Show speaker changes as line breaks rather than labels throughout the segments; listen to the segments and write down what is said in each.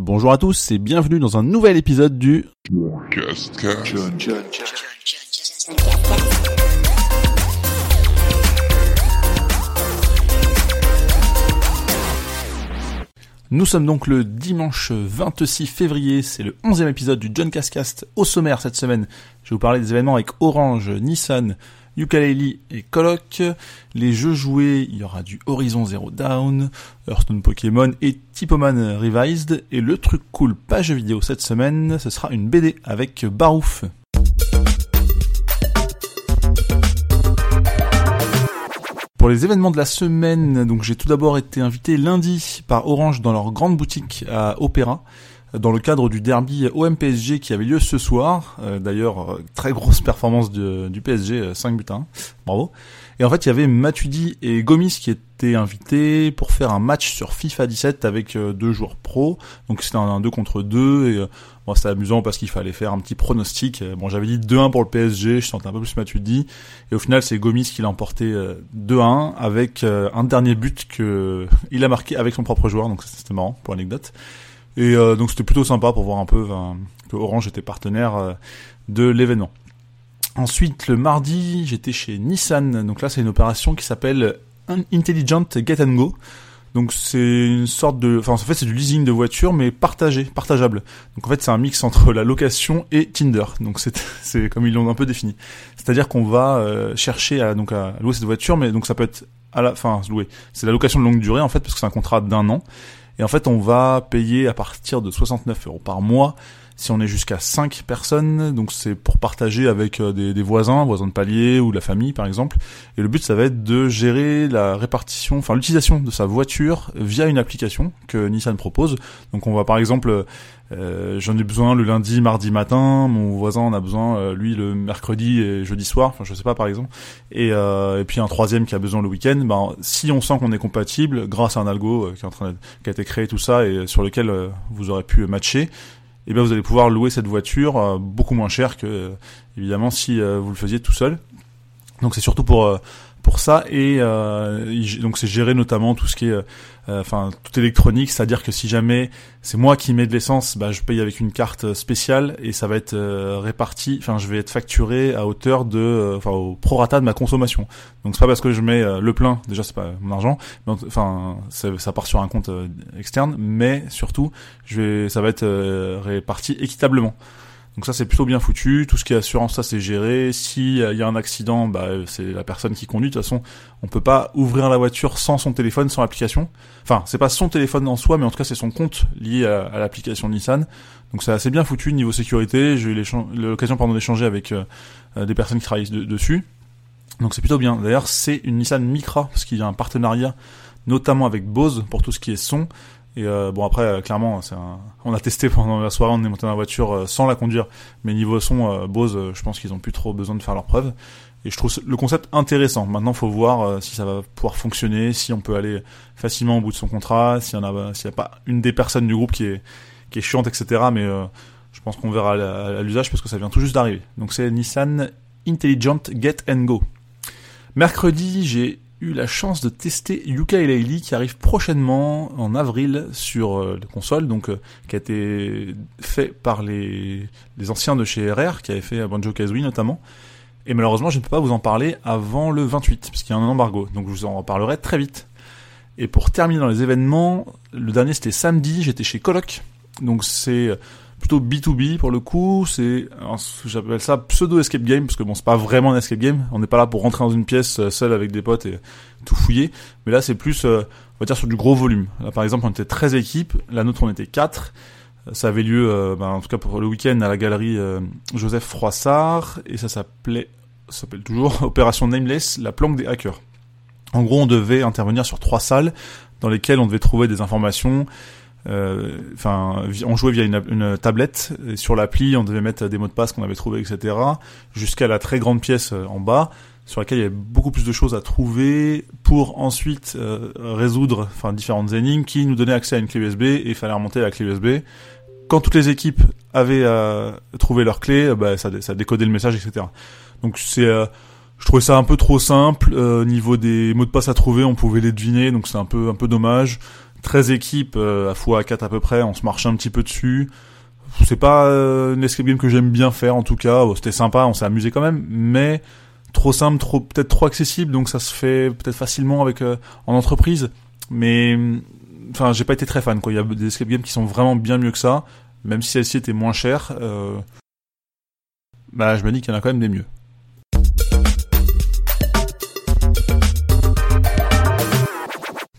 Bonjour à tous et bienvenue dans un nouvel épisode du Nous sommes donc le dimanche 26 février, c'est le 11e épisode du John Cascast. Au sommaire cette semaine, je vais vous parler des événements avec Orange, Nissan, Ukulele et Coloc. Les jeux joués, il y aura du Horizon Zero Dawn, Hearthstone Pokémon et Typoman Revised. Et le truc cool page vidéo cette semaine, ce sera une BD avec Barouf. Pour les événements de la semaine, donc j'ai tout d'abord été invité lundi par Orange dans leur grande boutique à Opéra dans le cadre du derby OM-PSG qui avait lieu ce soir. Euh, d'ailleurs, euh, très grosse performance du PSG, 5 euh, buts 1. Bravo. Et en fait, il y avait Matuidi et Gomis qui étaient invités pour faire un match sur FIFA 17 avec deux joueurs pro. Donc c'était un 2 contre 2 et bon, c'était amusant parce qu'il fallait faire un petit pronostic. Bon, j'avais dit 2-1 pour le PSG, je sentais un peu plus Matuidi et au final, c'est Gomis qui l'a emporté 2-1 avec un dernier but que il a marqué avec son propre joueur. Donc c'était marrant pour l'anecdote. Et euh, donc c'était plutôt sympa pour voir un peu que Orange était partenaire euh, de l'événement. Ensuite, le mardi, j'étais chez Nissan. Donc là, c'est une opération qui s'appelle Intelligent Get and Go. Donc c'est une sorte de, enfin en fait c'est du leasing de voiture mais partagé, partageable. Donc en fait c'est un mix entre la location et Tinder. Donc c'est c'est comme ils l'ont un peu défini. C'est-à-dire qu'on va euh, chercher à donc à louer cette voiture, mais donc ça peut être à la, fin louer. C'est la location de longue durée en fait parce que c'est un contrat d'un an. Et en fait, on va payer à partir de 69 euros par mois si on est jusqu'à 5 personnes, donc c'est pour partager avec euh, des, voisins, voisins de palier ou la famille par exemple. Et le but ça va être de gérer la répartition, enfin l'utilisation de sa voiture via une application que Nissan propose. Donc on va par exemple euh, j'en ai besoin le lundi, mardi matin. Mon voisin en a besoin, euh, lui, le mercredi et jeudi soir. Enfin, je sais pas, par exemple. Et, et puis un troisième qui a besoin le week-end. Ben, si on sent qu'on est compatible, grâce à un algo qui, est en train qui a été créé tout ça et sur lequel vous aurez pu matcher, eh bien vous allez pouvoir louer cette voiture euh, beaucoup moins cher que euh, évidemment si euh, vous le faisiez tout seul. Donc c'est surtout pour pour ça et donc c'est gérer notamment tout ce qui est euh, enfin tout électronique, c'est-à-dire que si jamais c'est moi qui mets de l'essence, bah, je paye avec une carte spéciale et ça va être euh, réparti, enfin je vais être facturé à hauteur de, euh, enfin au prorata de ma consommation. Donc c'est pas parce que je mets le plein, déjà c'est pas mon argent, enfin ça part sur un compte externe, mais surtout je vais, ça va être réparti équitablement. Donc ça c'est plutôt bien foutu. Tout ce qui est assurance, ça c'est géré. S'il y a un accident, bah, c'est la personne qui conduit. De toute façon, on peut pas ouvrir la voiture sans son téléphone, sans l'application. Enfin, c'est pas son téléphone en soi, mais en tout cas c'est son compte lié à, l'application Nissan. Donc c'est assez bien foutu niveau sécurité. J'ai eu l'occasion pendant d'échanger avec euh, des personnes qui travaillent dessus. Donc c'est plutôt bien. D'ailleurs, c'est une Nissan Micra parce qu'il y a un partenariat notamment avec Bose pour tout ce qui est son. Et euh, bon après euh, clairement c'est on a testé pendant la soirée on est monté dans la voiture euh, sans la conduire. Mais niveau son Bose je pense qu'ils ont plus trop besoin de faire leurs preuves et je trouve le concept intéressant. Maintenant faut voir si ça va pouvoir fonctionner si on peut aller facilement au bout de son contrat s'il y en a s'il y a pas une des personnes du groupe qui est qui est chiante etc mais je pense qu'on verra à l'usage parce que ça vient tout juste d'arriver. Donc c'est Nissan Intelligent Get and Go. Mercredi j'ai eu la chance de tester Yuka Laylee qui arrive prochainement en avril sur euh, la console, donc euh, qui a été fait par les, les anciens de chez RR, qui avaient fait Banjo Kazooie notamment. Et malheureusement, je ne peux pas vous en parler avant le 28, puisqu'il y a un embargo, donc je vous en reparlerai très vite. Et pour terminer dans les événements, le dernier c'était samedi, j'étais chez Coloc, donc c'est plutôt B2B pour le coup. C'est, j'appelle ça pseudo escape game parce que bon, c'est pas vraiment un escape game. On n'est pas là pour rentrer dans une pièce euh, seul avec des potes et tout fouiller. Mais là, c'est plus, euh, on va dire sur du gros volume. Là, par exemple, on était 13 équipes. La nôtre, on était 4. Ça avait lieu, euh, ben, en tout cas pour le week-end, à la galerie Joseph Froissart et ça s'appelait, ça s'appelle toujours Opération Nameless, la planque des hackers. En gros, on devait intervenir sur trois salles dans lesquelles on devait trouver des informations euh, enfin, on jouait via une, tablette. Et sur l'appli, on devait mettre des mots de passe qu'on avait trouvés, etc. Jusqu'à la très grande pièce euh, en bas, sur laquelle il y avait beaucoup plus de choses à trouver pour ensuite euh, résoudre, différentes énigmes qui nous donnaient accès à une clé USB et il fallait remonter la clé USB. Quand toutes les équipes avaient trouvé leur clé, bah, ça, ça décodait le message, etc. Donc c'est je trouvais ça un peu trop simple. niveau des mots de passe à trouver, on pouvait les deviner, donc c'est un peu un peu dommage. 13 équipes à fois à 4 à peu près, on se marche un petit peu dessus. C'est pas une escape game que j'aime bien faire en tout cas. C'était sympa, on s'est amusé quand même, mais trop simple, trop peut-être trop accessible, donc ça se fait peut-être facilement avec en entreprise. Mais enfin, j'ai pas été très fan. Quoi. Il y a des escape games qui sont vraiment bien mieux que ça, même si celle-ci était moins chère. Euh... Bah, je me dis qu'il y en a quand même des mieux.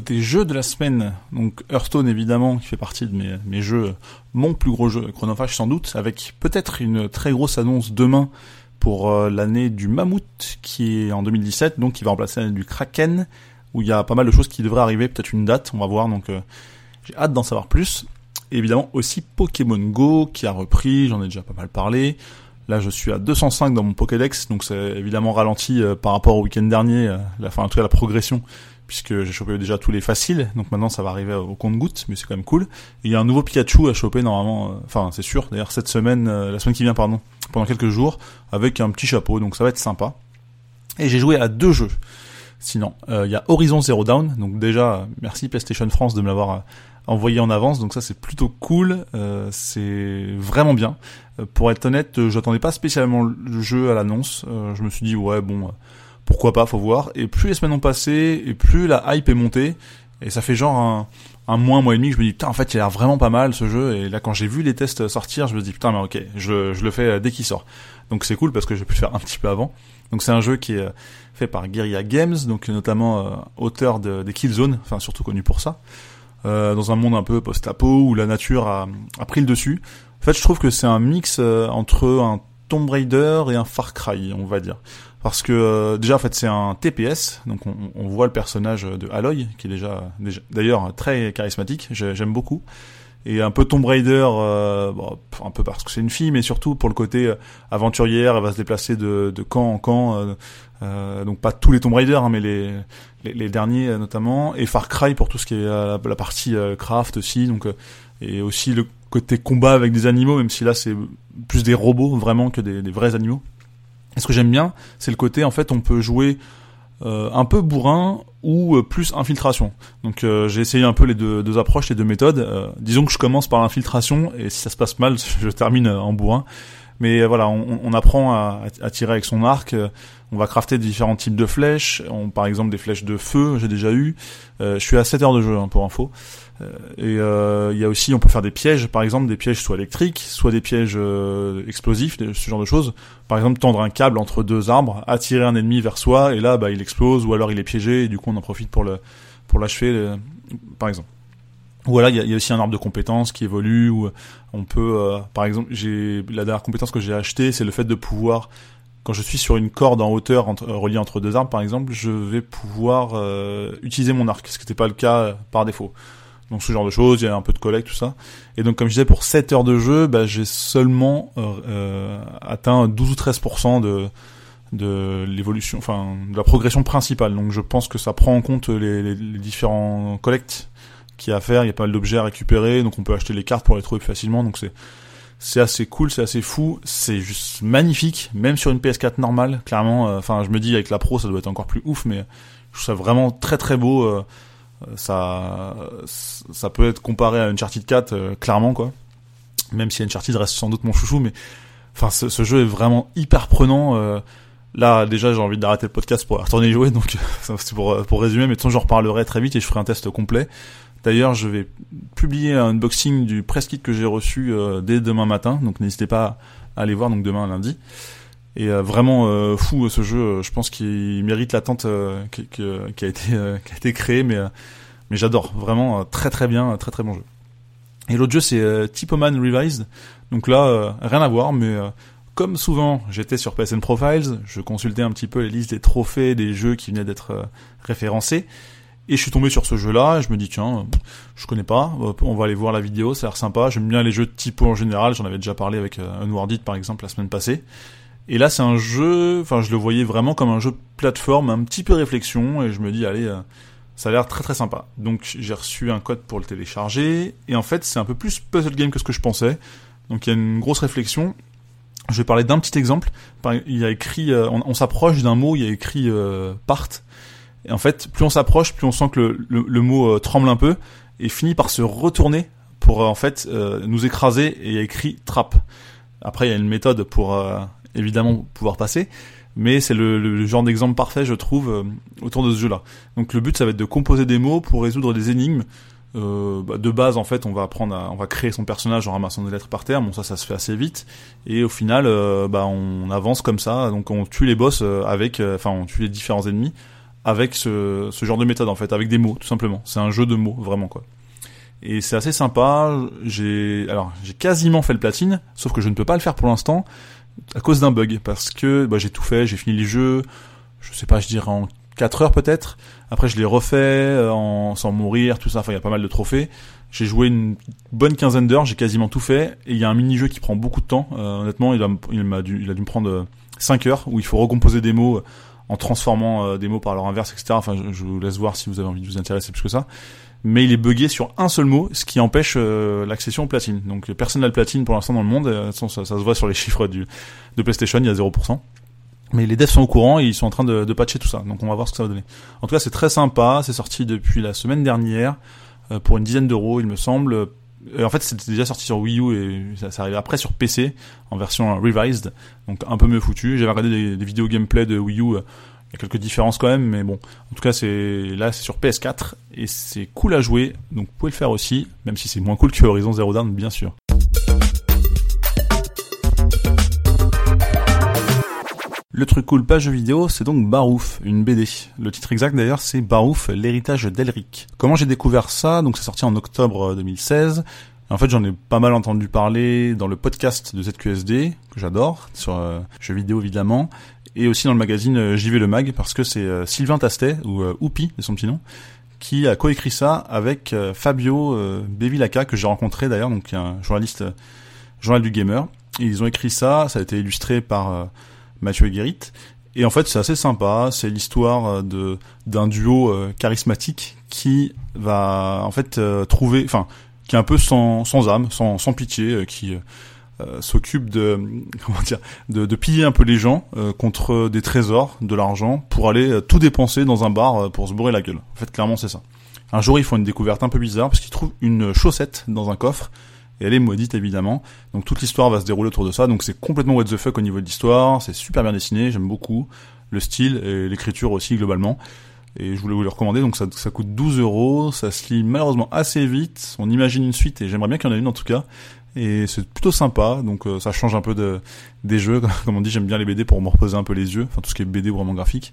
Côté jeu de la semaine, donc Hearthstone évidemment, qui fait partie de mes, mes jeux, mon plus gros jeu, Chronophage sans doute, avec peut-être une très grosse annonce demain pour euh, l'année du Mammouth, qui est en 2017, donc qui va remplacer l'année du Kraken, où il y a pas mal de choses qui devraient arriver, peut-être une date, on va voir, donc euh, j'ai hâte d'en savoir plus. Et évidemment aussi Pokémon Go qui a repris, j'en ai déjà pas mal parlé. Là je suis à 205 dans mon Pokédex, donc c'est évidemment ralenti euh, par rapport au week-end dernier, la, fin en tout cas la progression, puisque j'ai chopé déjà tous les faciles, donc maintenant ça va arriver au compte-goutte, mais c'est quand même cool. il y a un nouveau Pikachu à choper normalement, enfin c'est sûr, d'ailleurs cette semaine, la semaine qui vient pardon, pendant quelques jours, avec un petit chapeau, donc ça va être sympa. Et j'ai joué à deux jeux. Sinon, euh, il y a Horizon Zero Dawn. Donc déjà, merci PlayStation France de me l'avoir euh, envoyé en avance. Donc ça, c'est plutôt cool. Euh, c'est vraiment bien. pour être honnête, j'attendais pas spécialement le jeu à l'annonce. je me suis dit ouais bon, pourquoi pas, faut voir. Et plus les semaines ont passé, et plus la hype est montée. Et ça fait genre un, un mois, un mois et demi que je me dis putain en fait il a l'air vraiment pas mal ce jeu. Et là quand j'ai vu les tests sortir, je me dis putain mais ok, je, je le fais dès qu'il sort. Donc c'est cool parce que j'ai pu le faire un petit peu avant. Donc c'est un jeu qui est fait par Guerrilla Games, donc notamment euh, auteur de, des Killzone, enfin surtout connu pour ça, euh, dans un monde un peu post-apo où la nature a, a, pris le dessus. En fait, je trouve que c'est un mix euh, entre un Tomb Raider et un Far Cry, on va dire. Parce que euh, déjà en fait c'est un TPS, donc on, on, voit le personnage de Aloy qui est déjà, d'ailleurs très charismatique, j'aime beaucoup et un peu Tomb Raider, euh, bon, un peu parce que c'est une fille, mais surtout pour le côté euh, aventurière, elle va se déplacer de, de camp en camp, euh, euh donc pas tous les Tomb Raider, hein, mais les, les, derniers notamment, et Far Cry pour tout ce qui est la, la partie craft aussi, donc et aussi le côté combat avec des animaux, même si là c'est plus des robots vraiment que des, vrais animaux. Et ce que j'aime bien, c'est le côté en fait on peut jouer euh, un peu bourrin ou euh, plus infiltration. Donc euh, j'ai essayé un peu les deux, deux approches, les deux méthodes. disons que je commence par l'infiltration et si ça se passe mal, je termine en bourrin. Mais voilà, on, on apprend à, à, tirer avec son arc. On va crafter différents types de flèches. On, par exemple des flèches de feu, j'ai déjà eu. je suis à 7 heures de jeu hein, pour info. Euh, et euh, il y a aussi, on peut faire des pièges, par exemple des pièges soit électriques, soit des pièges euh, explosifs, ce genre de choses. Par exemple, tendre un câble entre deux arbres, attirer un ennemi vers soi, et là, bah, il explose, ou alors il est piégé, et du coup, on en profite pour le pour l'achever, par exemple. Ou voilà, il y a, aussi un arbre de compétences qui évolue, ou on peut, par exemple, j'ai la dernière compétence que j'ai achetée, c'est le fait de pouvoir quand je suis sur une corde en hauteur entre, reliée entre deux arbres, par exemple, je vais pouvoir utiliser mon arc, ce qui n'était pas le cas par défaut. Donc ce genre de choses, il y a un peu de collecte, tout ça. Et donc comme je disais, pour 7 heures de jeu, bah, j'ai seulement euh, euh atteint 12 ou 13% de, de l'évolution, enfin de la progression principale. Donc je pense que ça prend en compte les, les, les différents collectes qu'il y a à faire. Il y a pas mal d'objets à récupérer, donc on peut acheter les cartes pour les trouver plus facilement. Donc c'est c'est assez cool, c'est assez fou, c'est juste magnifique, même sur une PS4 normale. Clairement, euh, enfin je me dis avec la Pro ça doit être encore plus ouf, mais je trouve ça vraiment très très beau. Euh, ça ça peut être comparé à Uncharted 4 euh, clairement quoi même si Uncharted reste sans doute mon chouchou mais enfin ce, ce jeu est vraiment hyper prenant euh, là déjà j'ai envie d'arrêter le podcast pour retourner y jouer donc c'est pour pour résumer mais de toute façon j'en reparlerai très vite et je ferai un test complet d'ailleurs je vais publier un unboxing du press kit que j'ai reçu euh, dès demain matin donc n'hésitez pas à aller voir donc demain lundi et euh, vraiment euh, fou ce jeu. Euh, je pense qu'il mérite l'attente qui, qui, a été qui a été créée, mais mais j'adore vraiment très très bien, très très bon jeu. Et l'autre jeu c'est Typoman Revised. Donc là rien à voir, mais comme souvent, j'étais sur PSN Profiles, je consultais un petit peu les listes des trophées des jeux qui venaient d'être référencés. Et je suis tombé sur ce jeu-là, je me dis tiens, je connais pas, on va aller voir la vidéo, ça a l'air sympa. J'aime bien les jeux de typo en général, j'en avais déjà parlé avec Unwarded par exemple la semaine passée. Et là, c'est un jeu, enfin, je le voyais vraiment comme un jeu plateforme, un petit peu réflexion, et je me dis, allez, euh, ça a l'air très très sympa. Donc, j'ai reçu un code pour le télécharger, et en fait, c'est un peu plus puzzle game que ce que je pensais. Donc, il y a une grosse réflexion. Je vais parler d'un petit exemple. Il a écrit, euh, on, s'approche d'un mot, il y a écrit euh, part. Et en fait, plus on s'approche, plus on sent que le, le, mot tremble un peu. et finit par se retourner pour en fait nous écraser et il y a écrit trap. Après il y a une méthode pour évidemment pouvoir passer, mais c'est le, genre d'exemple parfait, je trouve, euh, autour de ce jeu-là. Donc le but, ça va être de composer des mots pour résoudre des énigmes. Euh, bah, de base, en fait, on va apprendre, à, on va créer son personnage en ramassant des lettres par terre. Bon, ça, ça se fait assez vite. Et au final, euh, bah, on avance comme ça. Donc, on tue les boss avec, enfin, on tue les différents ennemis avec ce, ce genre de méthode, en fait, avec des mots, tout simplement. C'est un jeu de mots, vraiment, quoi. Et c'est assez sympa. J'ai, alors, j'ai quasiment fait le platine, sauf que je ne peux pas le faire pour l'instant à cause d'un bug parce que bah, j'ai tout fait, j'ai fini les jeux, je sais pas, je dirais en 4 heures peut-être. Après je l'ai refait euh, sans mourir, tout ça. Enfin il y a pas mal de trophées. J'ai joué une bonne quinzaine d'heures, j'ai quasiment tout fait. Et il y a un mini-jeu qui prend beaucoup de temps. Euh, honnêtement, il a, dû, me prendre 5 euh, heures où il faut recomposer des mots en transformant des mots par leur inverse, etc. Enfin je, vous laisse voir si vous avez envie de vous intéresser plus que ça mais il est buggé sur un seul mot, ce qui empêche l'accession au platine. Donc personne n'a le platine pour l'instant dans le monde, euh, ça, ça, se voit sur les chiffres de PlayStation, il y a 0%. Mais les devs sont au courant et ils sont en train de, patcher tout ça, donc on va voir ce que ça va donner. En tout cas c'est très sympa, c'est sorti depuis la semaine dernière, euh, pour une dizaine d'euros il me semble. en fait c'était déjà sorti sur Wii U et ça, ça arrive après sur PC, en version revised, donc un peu mieux foutu. J'avais regardé des, vidéos gameplay de Wii U il y a quelques différences quand même, mais bon. En tout cas, c'est là, c'est sur PS4 et c'est cool à jouer, donc vous pouvez le faire aussi, même si c'est moins cool que Horizon Zero Dawn, bien sûr. Le truc cool page vidéo, c'est donc Barouf, une BD. Le titre exact d'ailleurs, c'est Barouf, l'héritage d'Elric. Comment j'ai découvert ça? Donc c'est sorti en octobre 2016. En fait, j'en ai pas mal entendu parler dans le podcast de ZQSD, que j'adore, sur euh, jeux vidéo évidemment, et aussi dans le magazine euh, JV Le Mag, parce que c'est euh, Sylvain Tastet, ou euh, Oupi, de son petit nom, qui a coécrit ça avec Fabio Bevilacqua, que j'ai rencontré d'ailleurs, donc un journaliste, journal du gamer. Ils ont écrit ça, ça a été illustré par Mathieu Guérit. Et en fait, c'est assez sympa. C'est l'histoire de d'un duo charismatique qui va en fait trouver, enfin, qui est un peu sans, sans âme, sans, sans pitié, qui euh, s'occupe de comment dire de, de, piller un peu les gens euh, contre des trésors, de l'argent, pour aller euh, tout dépenser dans un bar pour se bourrer la gueule. En fait, clairement, c'est ça. Un jour, ils font une découverte un peu bizarre parce qu'ils trouvent une chaussette dans un coffre et elle est maudite évidemment. Donc toute l'histoire va se dérouler autour de ça. Donc c'est complètement what the fuck au niveau de l'histoire. C'est super bien dessiné, j'aime beaucoup le style et l'écriture aussi globalement. Et je voulais vous le recommander. Donc ça, coûte 12 euros. Ça se lit malheureusement assez vite. On imagine une suite et j'aimerais bien qu'il y en ait une en tout cas et c'est plutôt sympa donc euh, ça change un peu de des jeux comme on dit j'aime bien les BD pour me reposer un peu les yeux enfin tout ce qui est BD ou vraiment graphique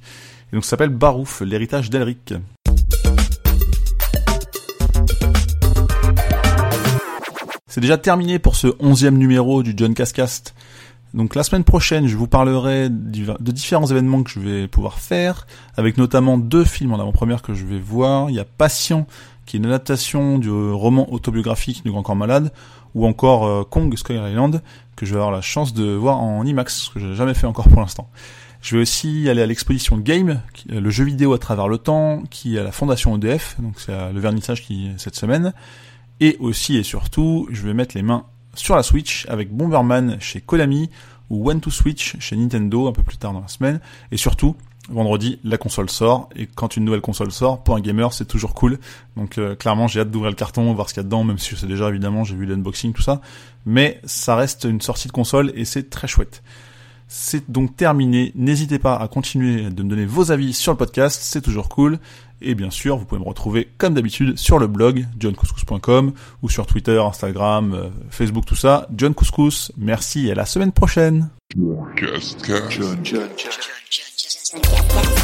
et donc ça s'appelle Barouf l'héritage d'Elric c'est déjà terminé pour ce onzième numéro du John Cascast donc la semaine prochaine, je vous parlerai de différents événements que je vais pouvoir faire, avec notamment deux films en avant-première que je vais voir. Il y a Patient, qui est une adaptation du roman autobiographique du Grand Corps Malade, ou encore euh, Kong Sky Island, que je vais avoir la chance de voir en IMAX, ce que j'ai jamais fait encore pour l'instant. Je vais aussi aller à l'exposition Game, le jeu vidéo à travers le temps, qui est à la Fondation EDF, donc c'est le vernissage qui est cette semaine. Et aussi et surtout, je vais mettre les mains sur la Switch avec Bomberman chez Konami ou One to Switch chez Nintendo un peu plus tard dans la semaine. Et surtout, vendredi, la console sort. Et quand une nouvelle console sort, pour un gamer, c'est toujours cool. Donc euh, clairement, j'ai hâte d'ouvrir le carton, voir ce qu'il y a dedans, même si je sais déjà évidemment, j'ai vu l'unboxing, tout ça. Mais ça reste une sortie de console et c'est très chouette. C'est donc terminé. N'hésitez pas à continuer de me donner vos avis sur le podcast, c'est toujours cool. Et bien sûr, vous pouvez me retrouver comme d'habitude sur le blog johncouscous.com ou sur Twitter, Instagram, euh, Facebook, tout ça. John Couscous, merci et à la semaine prochaine. Just, just. John, John, John,